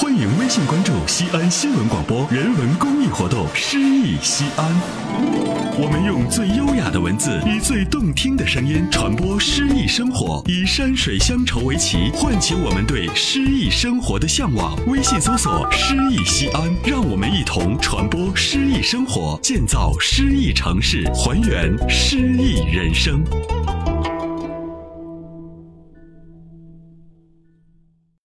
欢迎微信关注西安新闻广播人文公益活动诗意西安。我们用最优雅的文字以最动听的声音传播诗意生活以山水乡愁为旗唤起我们对诗意生活的向往。微信搜索诗意西安让我们一同传播诗意生活建造诗意城市还原诗意人生。